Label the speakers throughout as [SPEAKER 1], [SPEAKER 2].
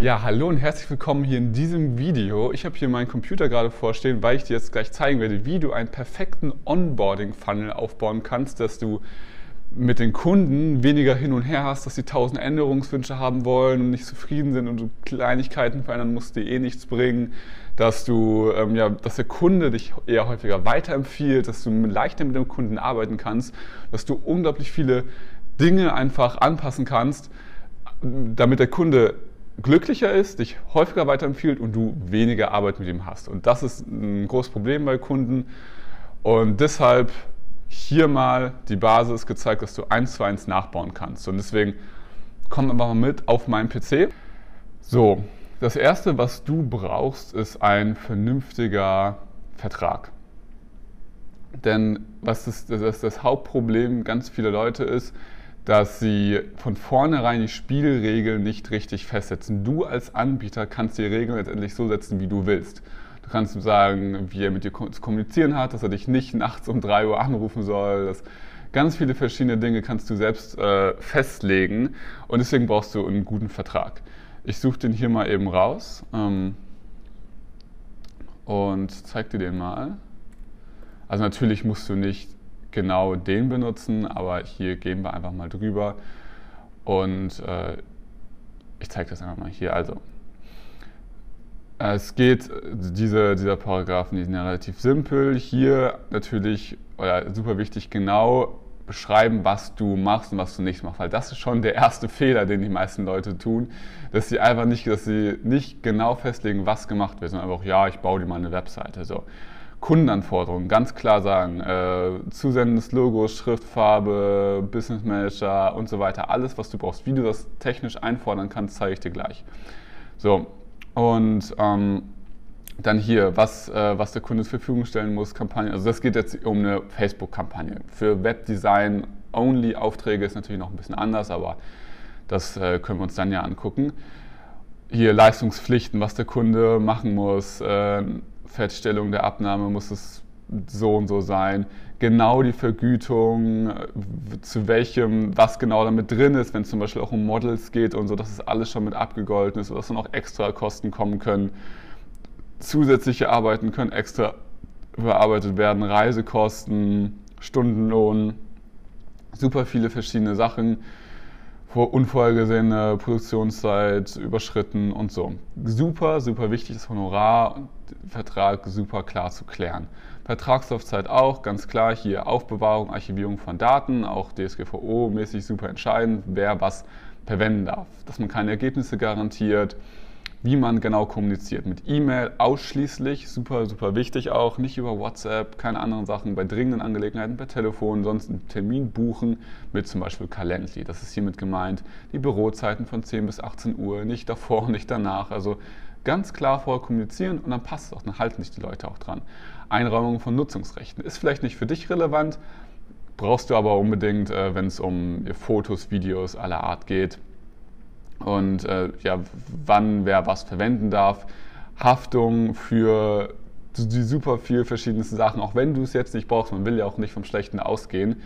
[SPEAKER 1] Ja, hallo und herzlich willkommen hier in diesem Video. Ich habe hier meinen Computer gerade vorstehen, weil ich dir jetzt gleich zeigen werde, wie du einen perfekten Onboarding-Funnel aufbauen kannst, dass du mit den Kunden weniger hin und her hast, dass sie tausend Änderungswünsche haben wollen und nicht zufrieden sind und du Kleinigkeiten verändern musst, die eh nichts bringen, dass du, ähm, ja, dass der Kunde dich eher häufiger weiterempfiehlt, dass du leichter mit dem Kunden arbeiten kannst, dass du unglaublich viele Dinge einfach anpassen kannst, damit der Kunde glücklicher ist, dich häufiger weiterempfiehlt und du weniger Arbeit mit ihm hast. Und das ist ein großes Problem bei Kunden. Und deshalb hier mal die Basis gezeigt, dass du eins zu eins nachbauen kannst. Und deswegen komm einfach mal mit auf meinen PC. So, das erste, was du brauchst, ist ein vernünftiger Vertrag. Denn was das, das, das Hauptproblem ganz vieler Leute ist, dass sie von vornherein die Spielregeln nicht richtig festsetzen. Du als Anbieter kannst die Regeln letztendlich so setzen, wie du willst. Du kannst ihm sagen, wie er mit dir zu kommunizieren hat, dass er dich nicht nachts um 3 Uhr anrufen soll. Dass ganz viele verschiedene Dinge kannst du selbst äh, festlegen und deswegen brauchst du einen guten Vertrag. Ich suche den hier mal eben raus ähm, und zeig dir den mal. Also natürlich musst du nicht genau den benutzen, aber hier gehen wir einfach mal drüber und äh, ich zeige das einfach mal hier. Also, es geht, diese, dieser Paragraphen, die sind ja relativ simpel. Hier natürlich, oder super wichtig, genau beschreiben, was du machst und was du nicht machst. Weil das ist schon der erste Fehler, den die meisten Leute tun, dass sie einfach nicht, dass sie nicht genau festlegen, was gemacht wird, sondern einfach, ja, ich baue dir mal eine Webseite. So. Kundenanforderungen ganz klar sagen. Äh, Zusenden des Logos, Schriftfarbe, Business Manager und so weiter. Alles, was du brauchst. Wie du das technisch einfordern kannst, zeige ich dir gleich. So, und ähm, dann hier, was, äh, was der Kunde zur Verfügung stellen muss, Kampagnen. Also das geht jetzt um eine Facebook-Kampagne. Für Webdesign-Only-Aufträge ist natürlich noch ein bisschen anders, aber das äh, können wir uns dann ja angucken. Hier Leistungspflichten, was der Kunde machen muss, äh, Fertigstellung der Abnahme muss es so und so sein. Genau die Vergütung, zu welchem, was genau damit drin ist, wenn es zum Beispiel auch um Models geht und so, dass es alles schon mit abgegolten ist, dass dann auch extra Kosten kommen können. Zusätzliche Arbeiten können extra bearbeitet werden, Reisekosten, Stundenlohn, super viele verschiedene Sachen unvorhergesehene Produktionszeit überschritten und so. Super, super wichtig, das Honorarvertrag super klar zu klären. Vertragslaufzeit auch, ganz klar, hier Aufbewahrung, Archivierung von Daten, auch DSGVO-mäßig super entscheidend, wer was verwenden darf. Dass man keine Ergebnisse garantiert, wie man genau kommuniziert. Mit E-Mail ausschließlich, super, super wichtig auch, nicht über WhatsApp, keine anderen Sachen, bei dringenden Angelegenheiten, per Telefon, sonst einen Termin buchen mit zum Beispiel Calendly. Das ist hiermit gemeint, die Bürozeiten von 10 bis 18 Uhr, nicht davor, nicht danach. Also ganz klar vorher kommunizieren und dann passt es auch, dann halten sich die Leute auch dran. Einräumung von Nutzungsrechten ist vielleicht nicht für dich relevant, brauchst du aber unbedingt, äh, wenn es um Fotos, Videos aller Art geht und äh, ja, wann wer was verwenden darf. Haftung für die super viel verschiedensten Sachen, auch wenn du es jetzt nicht brauchst, man will ja auch nicht vom Schlechten ausgehen,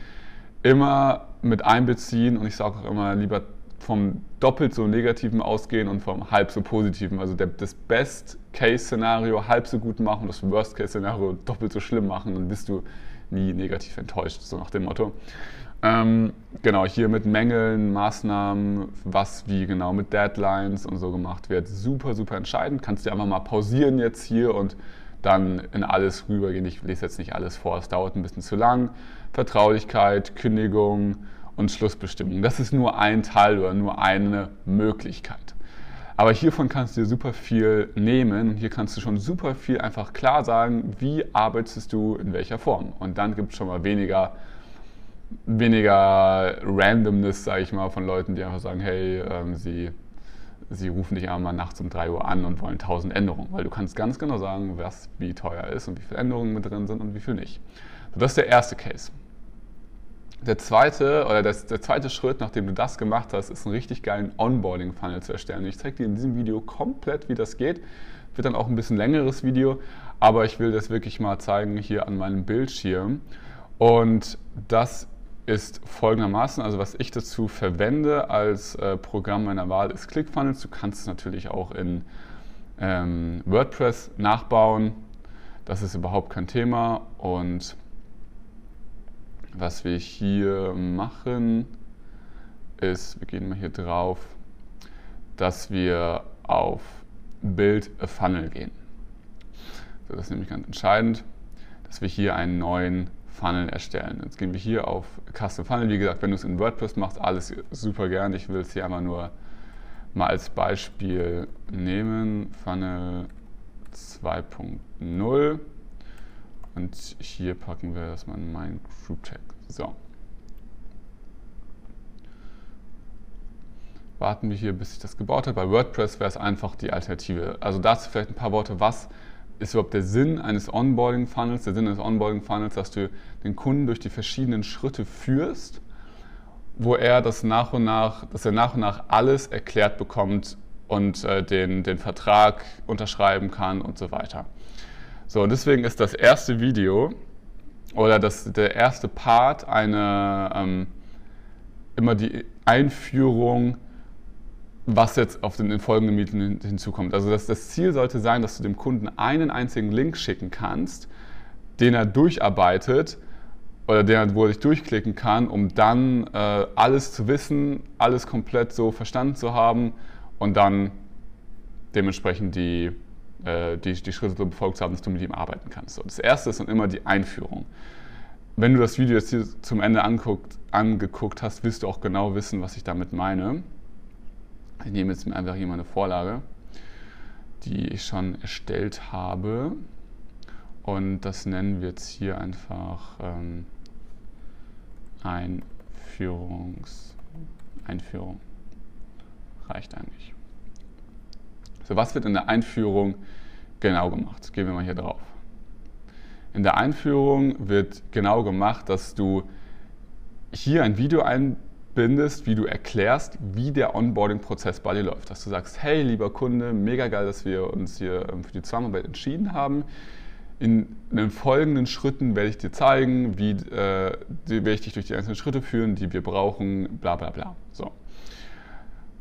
[SPEAKER 1] immer mit einbeziehen und ich sage auch immer lieber vom doppelt so negativen ausgehen und vom halb so positiven. Also der, das Best-Case-Szenario halb so gut machen, das Worst-Case-Szenario doppelt so schlimm machen, dann bist du nie negativ enttäuscht, so nach dem Motto. Ähm, genau, hier mit Mängeln, Maßnahmen, was wie genau mit Deadlines und so gemacht wird. Super, super entscheidend. Kannst du einfach mal pausieren jetzt hier und dann in alles rübergehen. Ich lese jetzt nicht alles vor, es dauert ein bisschen zu lang. Vertraulichkeit, Kündigung und Schlussbestimmung. Das ist nur ein Teil oder nur eine Möglichkeit. Aber hiervon kannst du dir super viel nehmen und hier kannst du schon super viel einfach klar sagen, wie arbeitest du in welcher Form. Und dann gibt es schon mal weniger weniger Randomness, sage ich mal, von Leuten, die einfach sagen, hey, ähm, sie, sie rufen dich einmal nachts um 3 Uhr an und wollen 1000 Änderungen, weil du kannst ganz genau sagen, was wie teuer ist und wie viele Änderungen mit drin sind und wie viel nicht. So, das ist der erste Case. Der zweite, oder das, der zweite Schritt, nachdem du das gemacht hast, ist einen richtig geilen Onboarding-Funnel zu erstellen. ich zeige dir in diesem Video komplett, wie das geht. Wird dann auch ein bisschen längeres Video, aber ich will das wirklich mal zeigen hier an meinem Bildschirm. Und das ist folgendermaßen, also was ich dazu verwende als äh, Programm meiner Wahl ist ClickFunnels. Du kannst es natürlich auch in ähm, WordPress nachbauen. Das ist überhaupt kein Thema. Und was wir hier machen, ist, wir gehen mal hier drauf, dass wir auf Build a Funnel gehen. Das ist nämlich ganz entscheidend, dass wir hier einen neuen Funnel erstellen. Jetzt gehen wir hier auf Custom Funnel. Wie gesagt, wenn du es in WordPress machst, alles super gern. Ich will es hier einfach nur mal als Beispiel nehmen. Funnel 2.0 und hier packen wir das mal in meinen Group Tag. So. Warten wir hier, bis sich das gebaut hat. Bei WordPress wäre es einfach die Alternative. Also dazu vielleicht ein paar Worte. Was ist überhaupt der Sinn eines Onboarding-Funnels? Der Sinn eines Onboarding-Funnels, dass du den Kunden durch die verschiedenen Schritte führst, wo er das nach und nach, dass er nach und nach alles erklärt bekommt und äh, den, den Vertrag unterschreiben kann und so weiter. So, und deswegen ist das erste Video oder das, der erste Part eine, ähm, immer die Einführung was jetzt auf den folgenden Mieten hinzukommt. Also das, das Ziel sollte sein, dass du dem Kunden einen einzigen Link schicken kannst, den er durcharbeitet oder den, wo er sich durchklicken kann, um dann äh, alles zu wissen, alles komplett so verstanden zu haben und dann dementsprechend die, äh, die, die Schritte so befolgt haben, dass du mit ihm arbeiten kannst. So, das erste ist dann immer die Einführung. Wenn du das Video jetzt hier zum Ende anguckt, angeguckt hast, wirst du auch genau wissen, was ich damit meine. Ich nehme jetzt einfach hier mal eine Vorlage, die ich schon erstellt habe. Und das nennen wir jetzt hier einfach ähm, Einführungs Einführung. Reicht eigentlich. So, was wird in der Einführung genau gemacht? Gehen wir mal hier drauf. In der Einführung wird genau gemacht, dass du hier ein Video einbindest bindest, wie du erklärst, wie der Onboarding-Prozess bei dir läuft. Dass du sagst, hey, lieber Kunde, mega geil, dass wir uns hier ähm, für die Zusammenarbeit entschieden haben. In den folgenden Schritten werde ich dir zeigen, wie äh, werde ich dich durch die einzelnen Schritte führen, die wir brauchen, bla bla bla. So.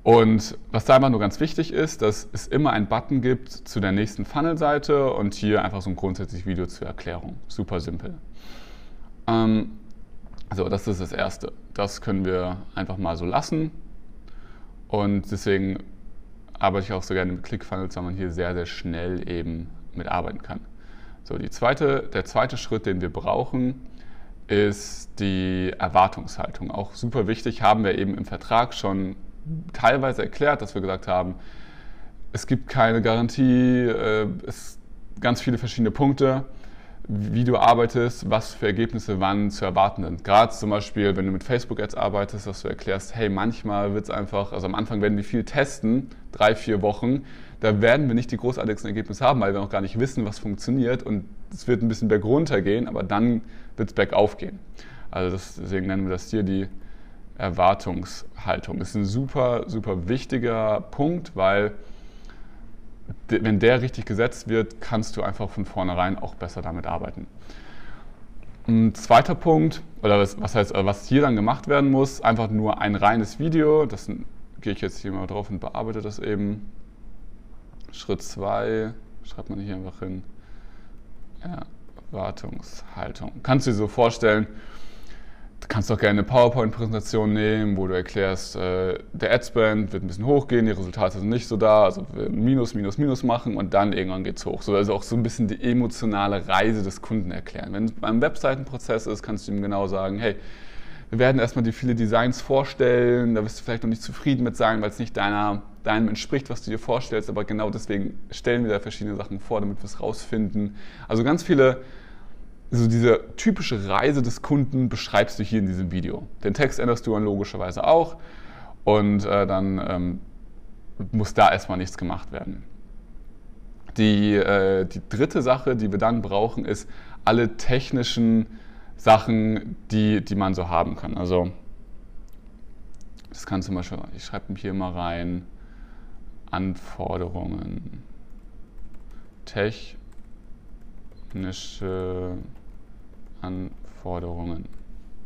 [SPEAKER 1] Und was da einfach nur ganz wichtig ist, dass es immer einen Button gibt zu der nächsten Funnel-Seite und hier einfach so ein grundsätzliches Video zur Erklärung. Super simpel. Ähm, so, das ist das Erste. Das können wir einfach mal so lassen. Und deswegen arbeite ich auch so gerne mit ClickFunnels, weil man hier sehr, sehr schnell eben mitarbeiten kann. So, die zweite, der zweite Schritt, den wir brauchen, ist die Erwartungshaltung. Auch super wichtig, haben wir eben im Vertrag schon teilweise erklärt, dass wir gesagt haben, es gibt keine Garantie, äh, es ganz viele verschiedene Punkte wie du arbeitest, was für Ergebnisse wann zu erwarten sind. Gerade zum Beispiel, wenn du mit Facebook-Ads arbeitest, dass du erklärst, hey, manchmal wird es einfach, also am Anfang werden wir viel testen, drei, vier Wochen, da werden wir nicht die großartigsten Ergebnisse haben, weil wir noch gar nicht wissen, was funktioniert und es wird ein bisschen bergunter gehen, aber dann wird es bergauf gehen. Also deswegen nennen wir das hier die Erwartungshaltung. Das ist ein super, super wichtiger Punkt, weil wenn der richtig gesetzt wird, kannst du einfach von vornherein auch besser damit arbeiten. Ein zweiter Punkt, oder was, was heißt, was hier dann gemacht werden muss, einfach nur ein reines Video. Das gehe ich jetzt hier mal drauf und bearbeite das eben. Schritt 2, schreibt man hier einfach hin. Erwartungshaltung. Kannst du dir so vorstellen, Du kannst auch gerne eine PowerPoint-Präsentation nehmen, wo du erklärst, äh, der Adspend wird ein bisschen hochgehen, die Resultate sind nicht so da, also Minus, Minus, Minus machen und dann irgendwann geht es hoch. So, also auch so ein bisschen die emotionale Reise des Kunden erklären. Wenn es beim Webseitenprozess ist, kannst du ihm genau sagen, hey, wir werden erstmal die viele Designs vorstellen, da wirst du vielleicht noch nicht zufrieden mit sein, weil es nicht deiner, deinem entspricht, was du dir vorstellst, aber genau deswegen stellen wir da verschiedene Sachen vor, damit wir es rausfinden. Also ganz viele also diese typische Reise des Kunden beschreibst du hier in diesem Video. Den Text änderst du dann logischerweise auch und äh, dann ähm, muss da erstmal nichts gemacht werden. Die, äh, die dritte Sache, die wir dann brauchen, ist alle technischen Sachen, die, die man so haben kann. Also das kann zum Beispiel, ich schreibe hier mal rein, Anforderungen, technische Anforderungen.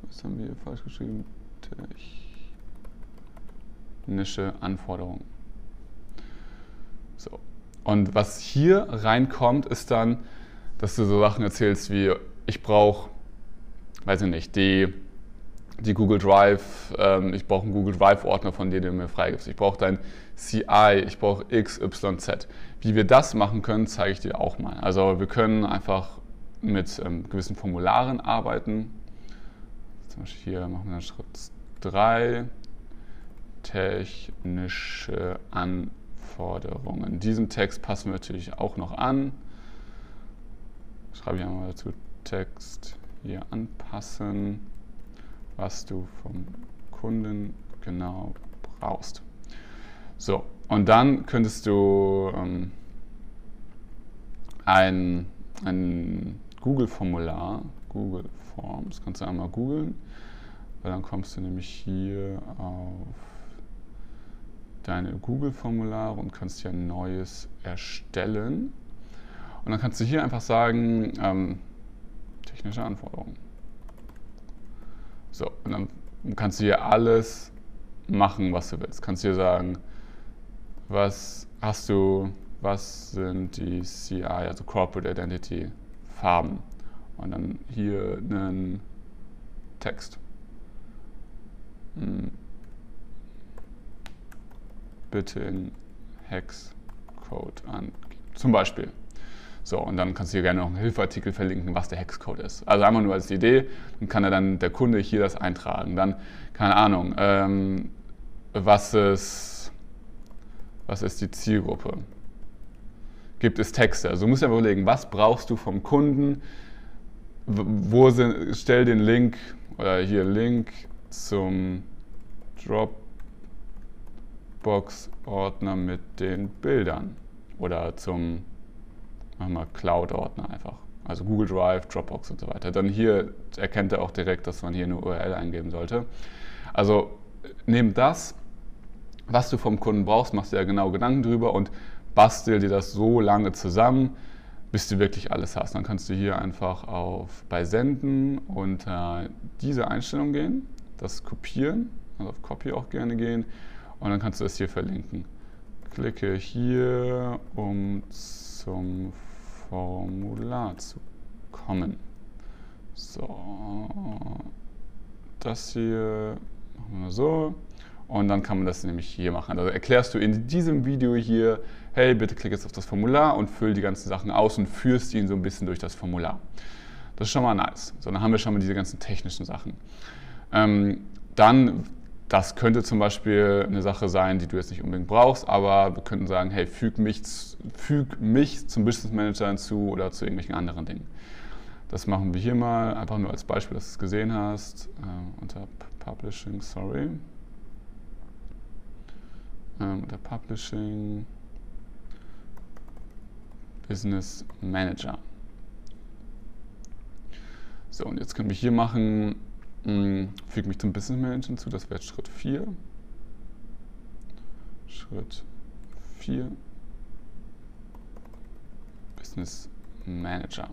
[SPEAKER 1] was haben wir hier falsch geschrieben? Technische Anforderungen. So. Und was hier reinkommt, ist dann, dass du so Sachen erzählst wie, ich brauche, weiß ich nicht, die, die Google Drive, ähm, ich brauche einen Google Drive-Ordner, von dem du mir freigibst. Ich brauche dein CI, ich brauche X, Y, Z. Wie wir das machen können, zeige ich dir auch mal. Also wir können einfach mit ähm, gewissen Formularen arbeiten. Zum Beispiel hier machen wir dann Schritt 3, technische Anforderungen. Diesen Text passen wir natürlich auch noch an. Schreibe ich einmal dazu Text hier anpassen, was du vom Kunden genau brauchst. So, und dann könntest du ähm, ein, ein Google-Formular, Google Forms, kannst du einmal googeln, weil dann kommst du nämlich hier auf deine Google-Formulare und kannst hier ein neues erstellen. Und dann kannst du hier einfach sagen, ähm, technische Anforderungen. So, und dann kannst du hier alles machen, was du willst. Kannst hier sagen, was hast du, was sind die CI, also Corporate Identity Farben. Und dann hier einen Text. Hm. Bitte in Hexcode angeben. Zum Beispiel. So, und dann kannst du hier gerne noch einen Hilfeartikel verlinken, was der Hexcode ist. Also einmal nur als Idee, dann kann er dann der Kunde hier das eintragen. Dann, keine Ahnung, ähm, was, ist, was ist die Zielgruppe? Gibt es Texte? Also du musst ja überlegen, was brauchst du vom Kunden? Wo sind, stell den Link oder hier Link zum Dropbox-Ordner mit den Bildern oder zum Cloud-Ordner einfach. Also Google Drive, Dropbox und so weiter. Dann hier erkennt er auch direkt, dass man hier eine URL eingeben sollte. Also neben das, was du vom Kunden brauchst, machst du ja genau Gedanken drüber und bastel dir das so lange zusammen, bis du wirklich alles hast. Dann kannst du hier einfach auf bei Senden unter diese Einstellung gehen, das kopieren, also auf Copy auch gerne gehen und dann kannst du das hier verlinken. Klicke hier, um zum Formular zu kommen. So, das hier machen wir so. Und dann kann man das nämlich hier machen. Also erklärst du in diesem Video hier, hey, bitte klick jetzt auf das Formular und füll die ganzen Sachen aus und führst ihn so ein bisschen durch das Formular. Das ist schon mal nice. So, dann haben wir schon mal diese ganzen technischen Sachen. Ähm, dann, das könnte zum Beispiel eine Sache sein, die du jetzt nicht unbedingt brauchst, aber wir könnten sagen, hey, füg mich, füg mich zum Business Manager hinzu oder zu irgendwelchen anderen Dingen. Das machen wir hier mal, einfach nur als Beispiel, dass du es gesehen hast, äh, unter Publishing, sorry ähm, unter Publishing Business Manager. So, und jetzt können wir hier machen, mh, hm, füge mich zum Business Manager hinzu, das wäre Schritt 4. Schritt 4. Business Manager.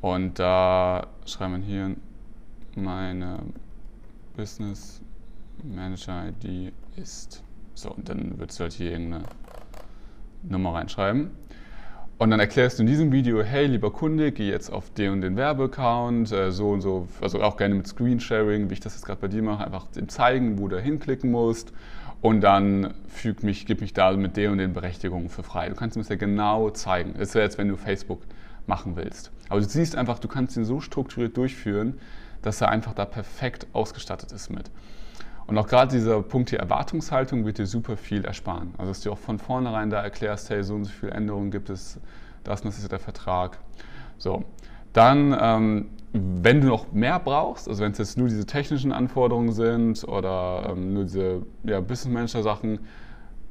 [SPEAKER 1] Und da schreiben wir hier meine Business Manager ID ist so, und dann würdest du halt hier irgendeine Nummer reinschreiben. Und dann erklärst du in diesem Video, hey, lieber Kunde, geh jetzt auf den und den Werbeaccount, äh, so und so, also auch gerne mit Screensharing, wie ich das jetzt gerade bei dir mache, einfach dem zeigen, wo du hinklicken musst und dann füg mich, gib mich da mit den und den Berechtigungen für frei. Du kannst mir das ja genau zeigen. Das wäre jetzt, wenn du Facebook machen willst. Aber du siehst einfach, du kannst ihn so strukturiert durchführen, dass er einfach da perfekt ausgestattet ist mit. Und auch gerade dieser Punkt hier Erwartungshaltung wird dir super viel ersparen. Also dass du auch von vornherein da erklärst, hey, so und so viele Änderungen gibt es, das und das ist der Vertrag. So, dann, ähm, wenn du noch mehr brauchst, also wenn es jetzt nur diese technischen Anforderungen sind oder ähm, nur diese ja, Business Manager Sachen,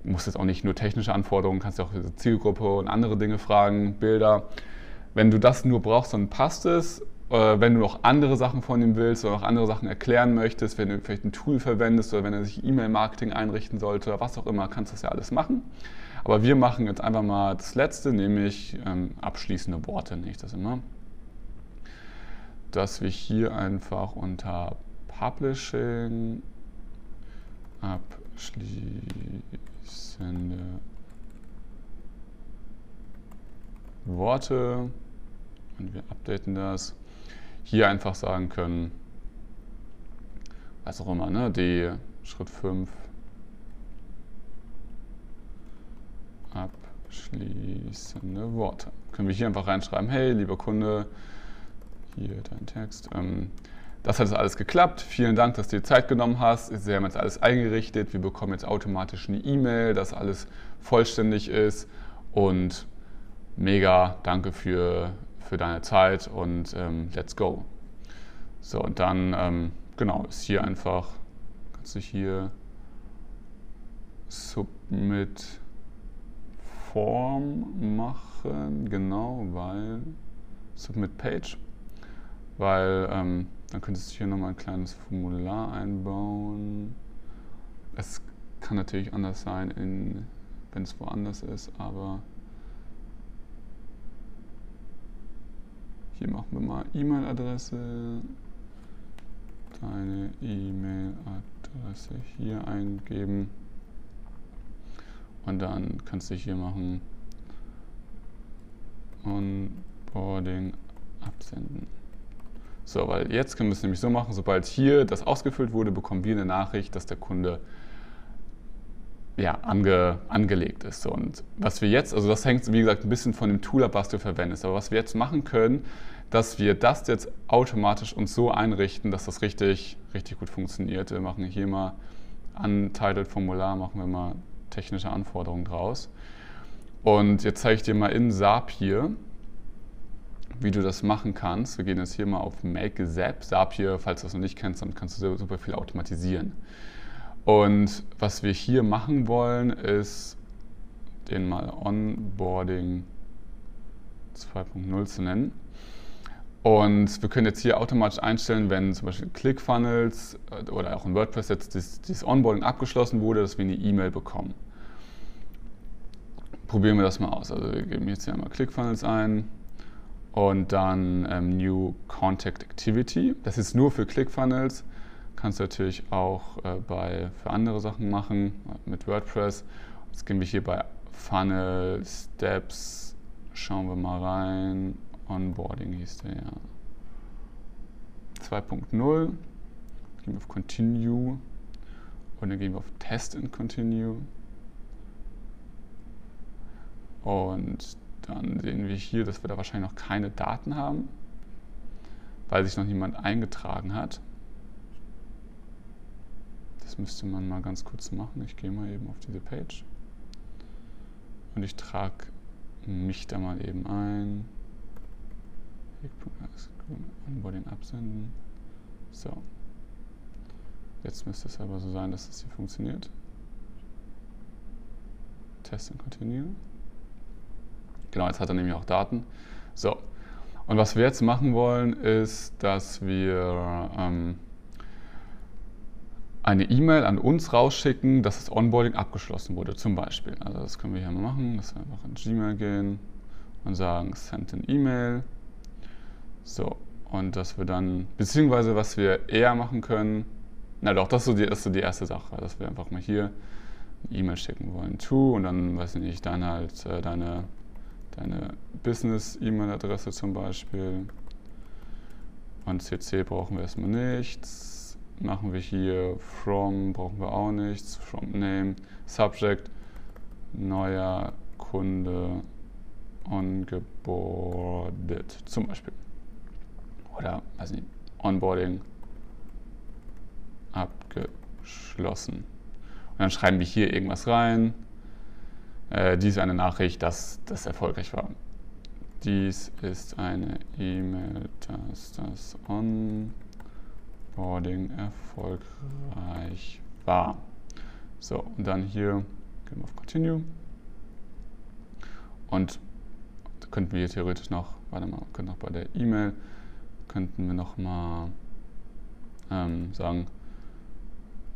[SPEAKER 1] musst jetzt auch nicht nur technische Anforderungen, kannst du auch diese Zielgruppe und andere Dinge fragen, Bilder. Wenn du das nur brauchst, dann passt es wenn du noch andere Sachen von ihm willst oder noch andere Sachen erklären möchtest, wenn du vielleicht ein Tool verwendest oder wenn er sich E-Mail-Marketing einrichten sollte oder was auch immer, kannst du das ja alles machen. Aber wir machen jetzt einfach mal das Letzte, nämlich ähm, abschließende Worte, nenne ich das immer. dass wir hier einfach unter Publishing abschließende Worte und wir updaten das. Hier einfach sagen können, was auch immer, ne? die Schritt 5 abschließende Worte. Können wir hier einfach reinschreiben, hey, lieber Kunde, hier dein Text. Ähm, das hat jetzt alles geklappt. Vielen Dank, dass du dir Zeit genommen hast. Sie haben jetzt alles eingerichtet. Wir bekommen jetzt automatisch eine E-Mail, dass alles vollständig ist. Und mega danke für, für deine Zeit und ähm, let's go. So, und dann, ähm, genau, ist hier einfach, kannst du hier Submit Form machen, genau, weil Submit Page, weil ähm, dann könntest du hier nochmal ein kleines Formular einbauen. Es kann natürlich anders sein, wenn es woanders ist, aber hier machen wir mal E-Mail-Adresse. Deine E-Mail-Adresse hier eingeben. Und dann kannst du hier machen Onboarding absenden. So, weil jetzt können wir es nämlich so machen, sobald hier das ausgefüllt wurde, bekommen wir eine Nachricht, dass der Kunde ja, ange, angelegt ist. Und was wir jetzt, also das hängt wie gesagt ein bisschen von dem Tool ab, was du verwendest, aber was wir jetzt machen können, dass wir das jetzt automatisch uns so einrichten, dass das richtig, richtig gut funktioniert. Wir machen hier mal Untitled Formular, machen wir mal technische Anforderungen draus. Und jetzt zeige ich dir mal in SAP hier, wie du das machen kannst. Wir gehen jetzt hier mal auf Make Zap. SAP hier, falls du das noch nicht kennst, dann kannst du super viel automatisieren. Und was wir hier machen wollen, ist den mal Onboarding 2.0 zu nennen. Und wir können jetzt hier automatisch einstellen, wenn zum Beispiel ClickFunnels äh, oder auch in WordPress jetzt dieses Onboarding abgeschlossen wurde, dass wir eine E-Mail bekommen. Probieren wir das mal aus. Also wir geben jetzt hier einmal ClickFunnels ein und dann ähm, New Contact Activity. Das ist nur für ClickFunnels. Kannst du natürlich auch äh, bei, für andere Sachen machen mit WordPress. Jetzt gehen wir hier bei Funnel, Steps, schauen wir mal rein Onboarding hieß der ja. 2.0. Gehen wir auf Continue und dann gehen wir auf Test and Continue. Und dann sehen wir hier, dass wir da wahrscheinlich noch keine Daten haben, weil sich noch niemand eingetragen hat. Das müsste man mal ganz kurz machen. Ich gehe mal eben auf diese Page und ich trage mich da mal eben ein. Onboarding absenden. So. Jetzt müsste es aber so sein, dass es hier funktioniert. Test und Continue. Genau, jetzt hat er nämlich auch Daten. So. Und was wir jetzt machen wollen, ist, dass wir ähm, eine E-Mail an uns rausschicken, dass das Onboarding abgeschlossen wurde, zum Beispiel. Also das können wir hier mal machen, dass wir einfach in Gmail gehen und sagen, send an E-Mail. So, und dass wir dann, beziehungsweise was wir eher machen können, na doch, das ist so die, ist so die erste Sache, dass wir einfach mal hier eine E-Mail schicken wollen, to, und dann, weiß ich nicht, dann halt äh, deine, deine Business-E-Mail-Adresse zum Beispiel. Und CC brauchen wir erstmal nichts. Machen wir hier from, brauchen wir auch nichts. From Name, Subject, neuer Kunde ongeboardet zum Beispiel oder weiß nicht, Onboarding abgeschlossen. Und dann schreiben wir hier irgendwas rein. Äh, dies ist eine Nachricht, dass das erfolgreich war. Dies ist eine E-Mail, dass das Onboarding erfolgreich war. So, und dann hier gehen wir auf Continue. Und könnten wir theoretisch noch, warte mal, können noch bei der E-Mail könnten wir nochmal ähm, sagen,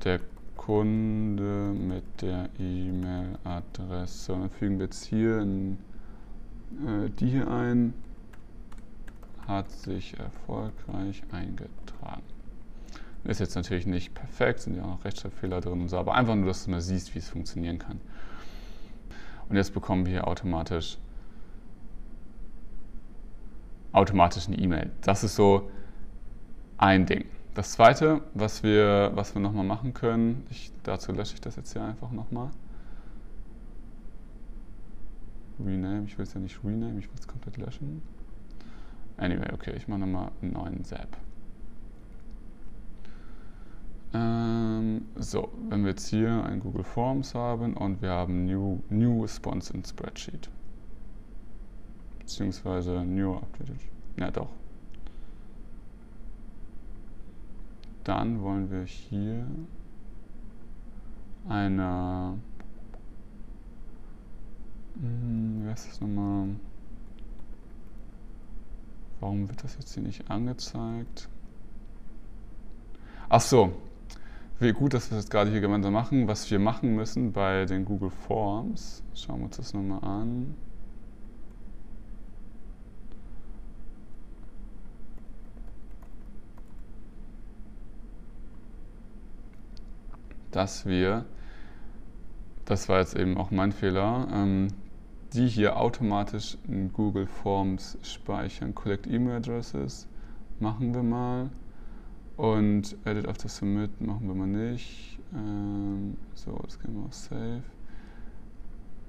[SPEAKER 1] der Kunde mit der E-Mail-Adresse. Und dann fügen wir jetzt hier in, äh, die hier ein, hat sich erfolgreich eingetragen. Ist jetzt natürlich nicht perfekt, sind ja auch noch Rechtschreibfehler drin und so, aber einfach nur, dass du mal siehst, wie es funktionieren kann. Und jetzt bekommen wir hier automatisch, automatisch eine E-Mail. Das ist so ein Ding. Das zweite, was wir, was wir nochmal machen können, ich, dazu lösche ich das jetzt hier einfach nochmal. Rename, ich will es ja nicht rename, ich will es komplett löschen. Anyway, okay, ich mache nochmal einen neuen Zap. Ähm, so, wenn wir jetzt hier ein Google Forms haben und wir haben New, New Response in Spreadsheet. Beziehungsweise New Updated. Ja, doch. Dann wollen wir hier eine. Hm, wie heißt das nochmal? Warum wird das jetzt hier nicht angezeigt? Ach so, wie gut, dass wir das gerade hier gemeinsam machen. Was wir machen müssen bei den Google Forms, schauen wir uns das nochmal an. Dass wir, das war jetzt eben auch mein Fehler, ähm, die hier automatisch in Google Forms speichern. Collect E-Mail Addresses machen wir mal. Und Edit after Submit machen wir mal nicht. Ähm, so, jetzt gehen wir auf Save.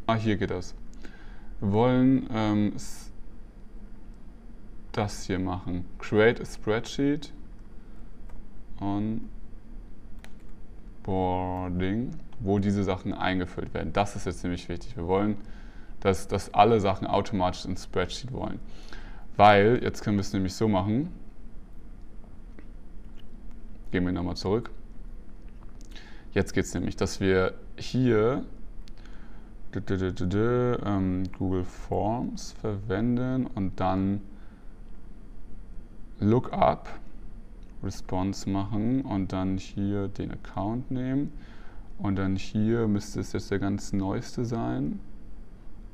[SPEAKER 1] Ah, hier geht das. Wir wollen ähm, das hier machen. Create a Spreadsheet on Boarding, wo diese Sachen eingefüllt werden. Das ist jetzt ziemlich wichtig. Wir wollen, dass, dass alle Sachen automatisch ins Spreadsheet wollen. Weil, jetzt können wir es nämlich so machen, Gehen wir nochmal zurück. Jetzt geht es nämlich, dass wir hier ähm, Google Forms verwenden und dann Lookup Response machen und dann hier den Account nehmen und dann hier müsste es jetzt der ganz neueste sein.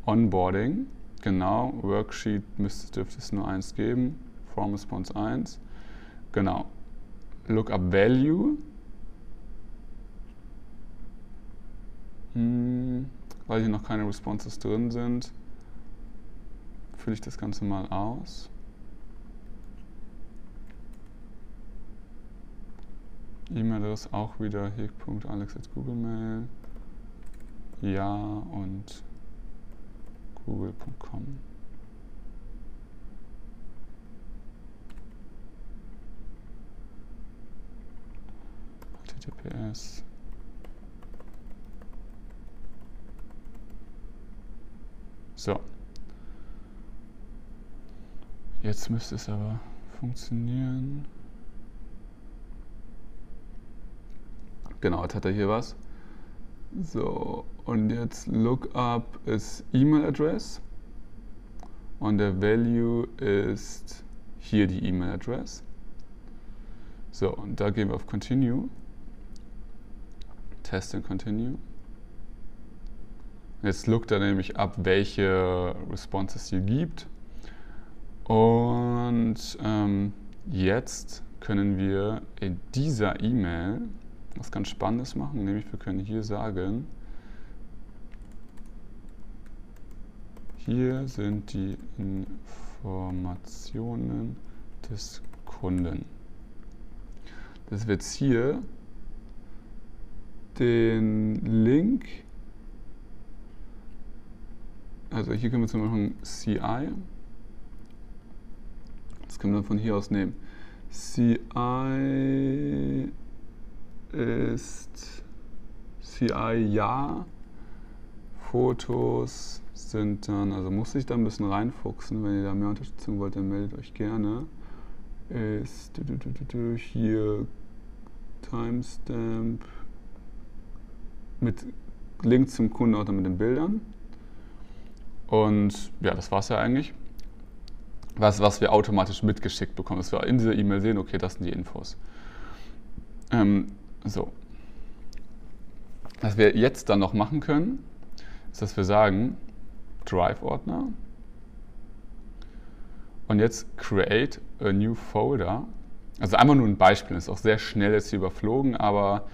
[SPEAKER 1] Onboarding, genau, Worksheet müsste, dürfte es nur eins geben, Form Response 1, genau. Lookup Value. Hm, weil hier noch keine Responses drin sind, fülle ich das Ganze mal aus. E-Mail-Adresse auch wieder heg.alex.googlemail. Ja und google.com. HTTPS. So. Jetzt müsste es aber funktionieren. Genau, jetzt hat er hier was. So, und jetzt Lookup ist E-Mail Address und der Value ist hier die E-Mail Address. So, und da gehen wir auf Continue. Test and Continue. Jetzt lookt er nämlich ab, welche Responses es hier gibt. Und ähm, jetzt können wir in dieser E-Mail was ganz Spannendes machen, nämlich wir können hier sagen, hier sind die Informationen des Kunden. Das wird hier den Link, also hier können wir zum Beispiel CI, das können wir von hier aus nehmen. CI ist CI ja, Fotos sind dann, also muss ich da ein bisschen reinfuchsen, wenn ihr da mehr Unterstützung wollt, dann meldet euch gerne. Ist hier Timestamp mit Link zum Kundenordner mit den Bildern. Und ja, das war es ja eigentlich. Was, was wir automatisch mitgeschickt bekommen, dass wir in dieser E-Mail sehen, okay, das sind die Infos. Ähm, so. Was wir jetzt dann noch machen können, ist, dass wir sagen, Drive-Ordner. Und jetzt create a new folder. Also einfach nur ein Beispiel, ist auch sehr schnell jetzt hier überflogen, aber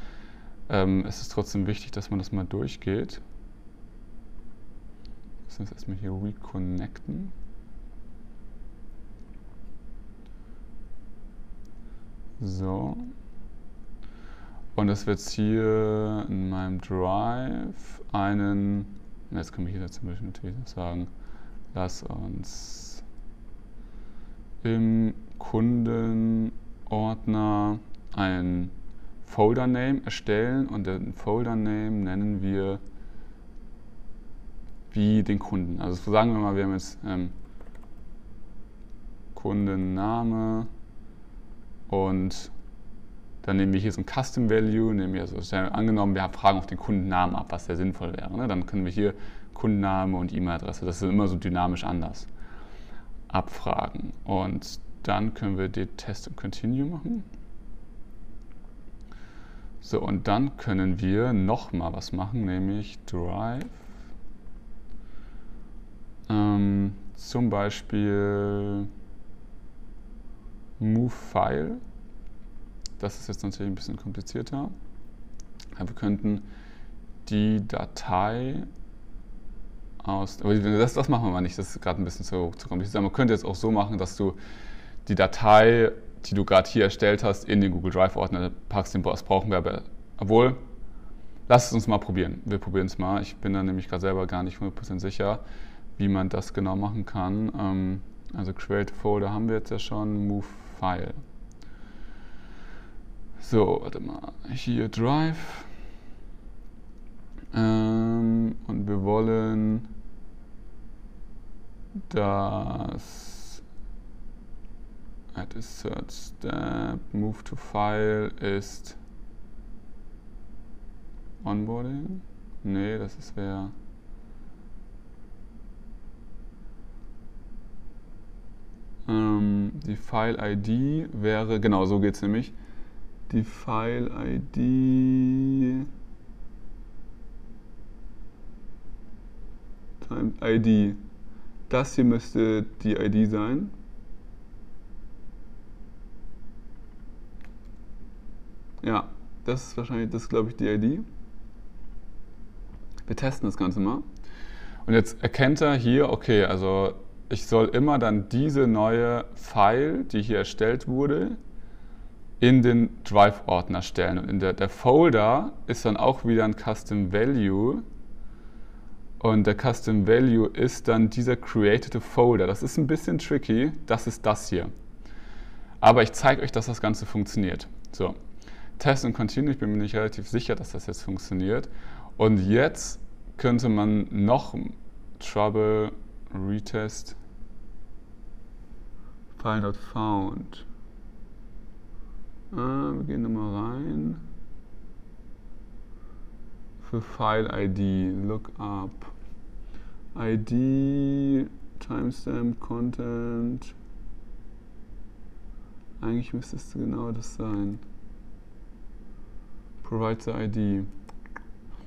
[SPEAKER 1] ähm, es ist trotzdem wichtig, dass man das mal durchgeht. Lass uns erstmal hier reconnecten. So. Und es wird hier in meinem Drive einen, jetzt kann ich hier zum Beispiel natürlich sagen, lass uns im Kundenordner einen Folder Name erstellen und den Folder Name nennen wir wie den Kunden. Also sagen wir mal, wir haben jetzt ähm, Kundenname und dann nehmen wir hier so ein Custom Value, nehmen wir also angenommen, wir fragen auf den Kundennamen ab, was sehr sinnvoll wäre. Ne? Dann können wir hier Kundenname und E-Mail-Adresse, das ist immer so dynamisch anders, abfragen. Und dann können wir den Test und Continue machen. So, und dann können wir nochmal was machen, nämlich Drive. Ähm, zum Beispiel Move File. Das ist jetzt natürlich ein bisschen komplizierter. wir könnten die Datei aus. Das, das machen wir mal nicht, das ist gerade ein bisschen zu, zu kompliziert. Man könnte jetzt auch so machen, dass du die Datei, die du gerade hier erstellt hast, in den Google Drive-Ordner packst. Den das brauchen wir aber. Obwohl, lass es uns mal probieren. Wir probieren es mal. Ich bin da nämlich gerade selber gar nicht 100% sicher, wie man das genau machen kann. Ähm, also Create Folder haben wir jetzt ja schon, Move File. So, warte mal. Hier Drive. Ähm, und wir wollen das Add a Search Step, Move to File ist Onboarding. Nee, das ist wer. Ähm, die File-ID wäre, genau so geht es nämlich. Die File-ID times ID. Das hier müsste die ID sein. Ja, das ist wahrscheinlich, das glaube ich, die ID. Wir testen das Ganze mal. Und jetzt erkennt er hier, okay, also ich soll immer dann diese neue File, die hier erstellt wurde, in den Drive-Ordner stellen. Und in der, der Folder ist dann auch wieder ein Custom Value. Und der Custom Value ist dann dieser Created Folder. Das ist ein bisschen tricky. Das ist das hier. Aber ich zeige euch, dass das Ganze funktioniert. So, Test und Continue. Ich bin mir nicht relativ sicher, dass das jetzt funktioniert. Und jetzt könnte man noch Trouble Retest File not found. Ah, wir gehen nochmal rein. Für File ID, Lookup. ID, Timestamp, Content. Eigentlich müsste es genau das sein. Provide the ID.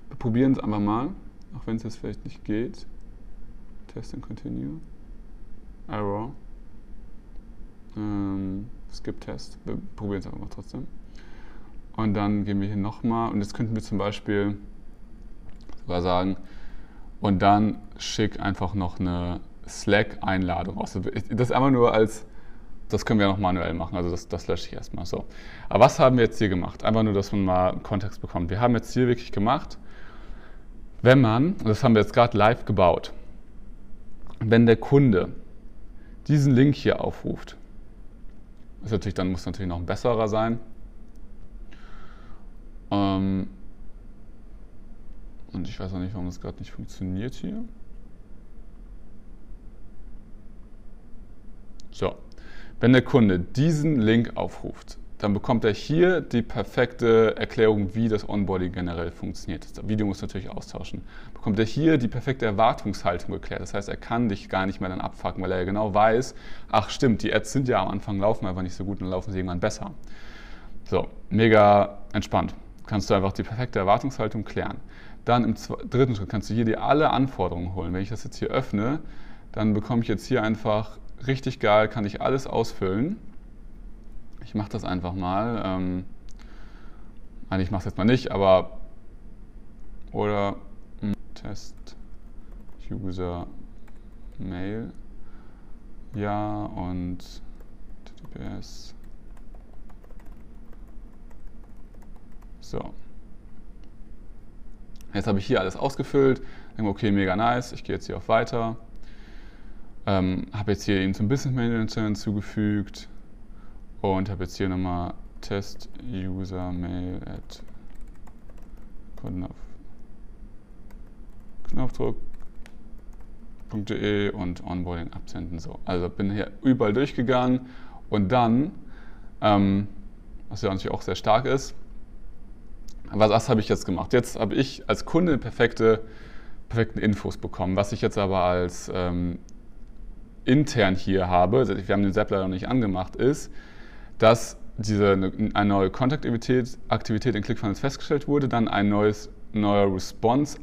[SPEAKER 1] Wir probieren es einfach mal, auch wenn es jetzt vielleicht nicht geht. Test and continue. Error. Ähm, Skip-Test. Wir probieren es einfach mal trotzdem. Und dann gehen wir hier nochmal und jetzt könnten wir zum Beispiel sogar sagen, und dann schick einfach noch eine Slack-Einladung raus. Das ist einfach nur als, das können wir noch manuell machen, also das, das lösche ich erstmal so. Aber was haben wir jetzt hier gemacht? Einfach nur, dass man mal Kontext bekommt. Wir haben jetzt hier wirklich gemacht, wenn man, das haben wir jetzt gerade live gebaut, wenn der Kunde diesen Link hier aufruft, ist natürlich, dann muss natürlich noch ein besserer sein. Ähm und ich weiß auch nicht, warum das gerade nicht funktioniert hier. So, wenn der Kunde diesen Link aufruft, dann bekommt er hier die perfekte Erklärung, wie das Onboarding generell funktioniert. Das Video muss natürlich austauschen. Bekommt er hier die perfekte Erwartungshaltung geklärt. Das heißt, er kann dich gar nicht mehr dann abfacken, weil er ja genau weiß, ach stimmt, die Ads sind ja am Anfang laufen einfach nicht so gut und laufen sie irgendwann besser. So, mega entspannt. Kannst du einfach die perfekte Erwartungshaltung klären. Dann im dritten Schritt kannst du hier dir alle Anforderungen holen. Wenn ich das jetzt hier öffne, dann bekomme ich jetzt hier einfach richtig geil, kann ich alles ausfüllen. Ich mache das einfach mal. Ähm, nein, ich mache es jetzt mal nicht, aber oder hm, Test User Mail. Ja, und TTPS. So. Jetzt habe ich hier alles ausgefüllt. Okay, mega nice. Ich gehe jetzt hier auf Weiter. Ähm, habe jetzt hier ihn zum Business Manager hinzugefügt und habe jetzt hier nochmal Test User Mail at Knopf, Knopfdruck.de und Onboarding absenden. So. Also bin hier überall durchgegangen und dann, ähm, was ja natürlich auch sehr stark ist, was, was habe ich jetzt gemacht? Jetzt habe ich als Kunde perfekte, perfekten Infos bekommen. Was ich jetzt aber als ähm, intern hier habe, wir haben den SAP leider noch nicht angemacht, ist, dass diese, eine neue Kontaktaktivität Aktivität in ClickFunnels festgestellt wurde, dann ein neues, neuer Response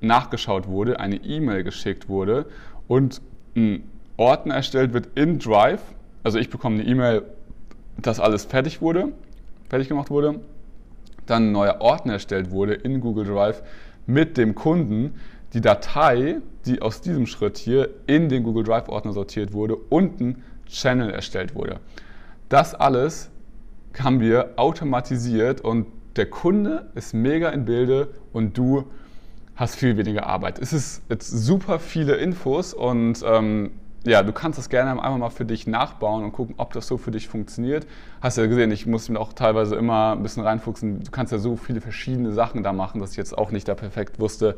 [SPEAKER 1] nachgeschaut wurde, eine E-Mail geschickt wurde und ein Ordner erstellt wird in Drive. Also ich bekomme eine E-Mail, dass alles fertig wurde, fertig gemacht wurde dann ein neuer Ordner erstellt wurde in Google Drive mit dem Kunden, die Datei, die aus diesem Schritt hier in den Google Drive Ordner sortiert wurde und ein Channel erstellt wurde. Das alles haben wir automatisiert und der Kunde ist mega in Bilde und du hast viel weniger Arbeit. Es ist jetzt super viele Infos und ähm, ja, du kannst das gerne einfach mal für dich nachbauen und gucken, ob das so für dich funktioniert. Hast ja gesehen, ich muss mir auch teilweise immer ein bisschen reinfuchsen. Du kannst ja so viele verschiedene Sachen da machen, dass ich jetzt auch nicht da perfekt wusste,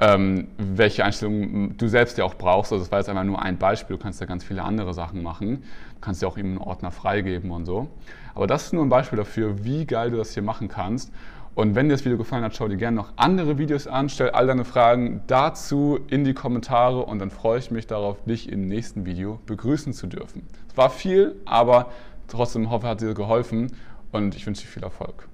[SPEAKER 1] ähm, welche Einstellungen du selbst ja auch brauchst. Also das war jetzt einfach nur ein Beispiel. Du kannst ja ganz viele andere Sachen machen. Du kannst ja auch eben einen Ordner freigeben und so. Aber das ist nur ein Beispiel dafür, wie geil du das hier machen kannst. Und wenn dir das Video gefallen hat, schau dir gerne noch andere Videos an, stell all deine Fragen dazu in die Kommentare und dann freue ich mich darauf, dich im nächsten Video begrüßen zu dürfen. Es war viel, aber trotzdem hoffe, hat dir geholfen und ich wünsche dir viel Erfolg.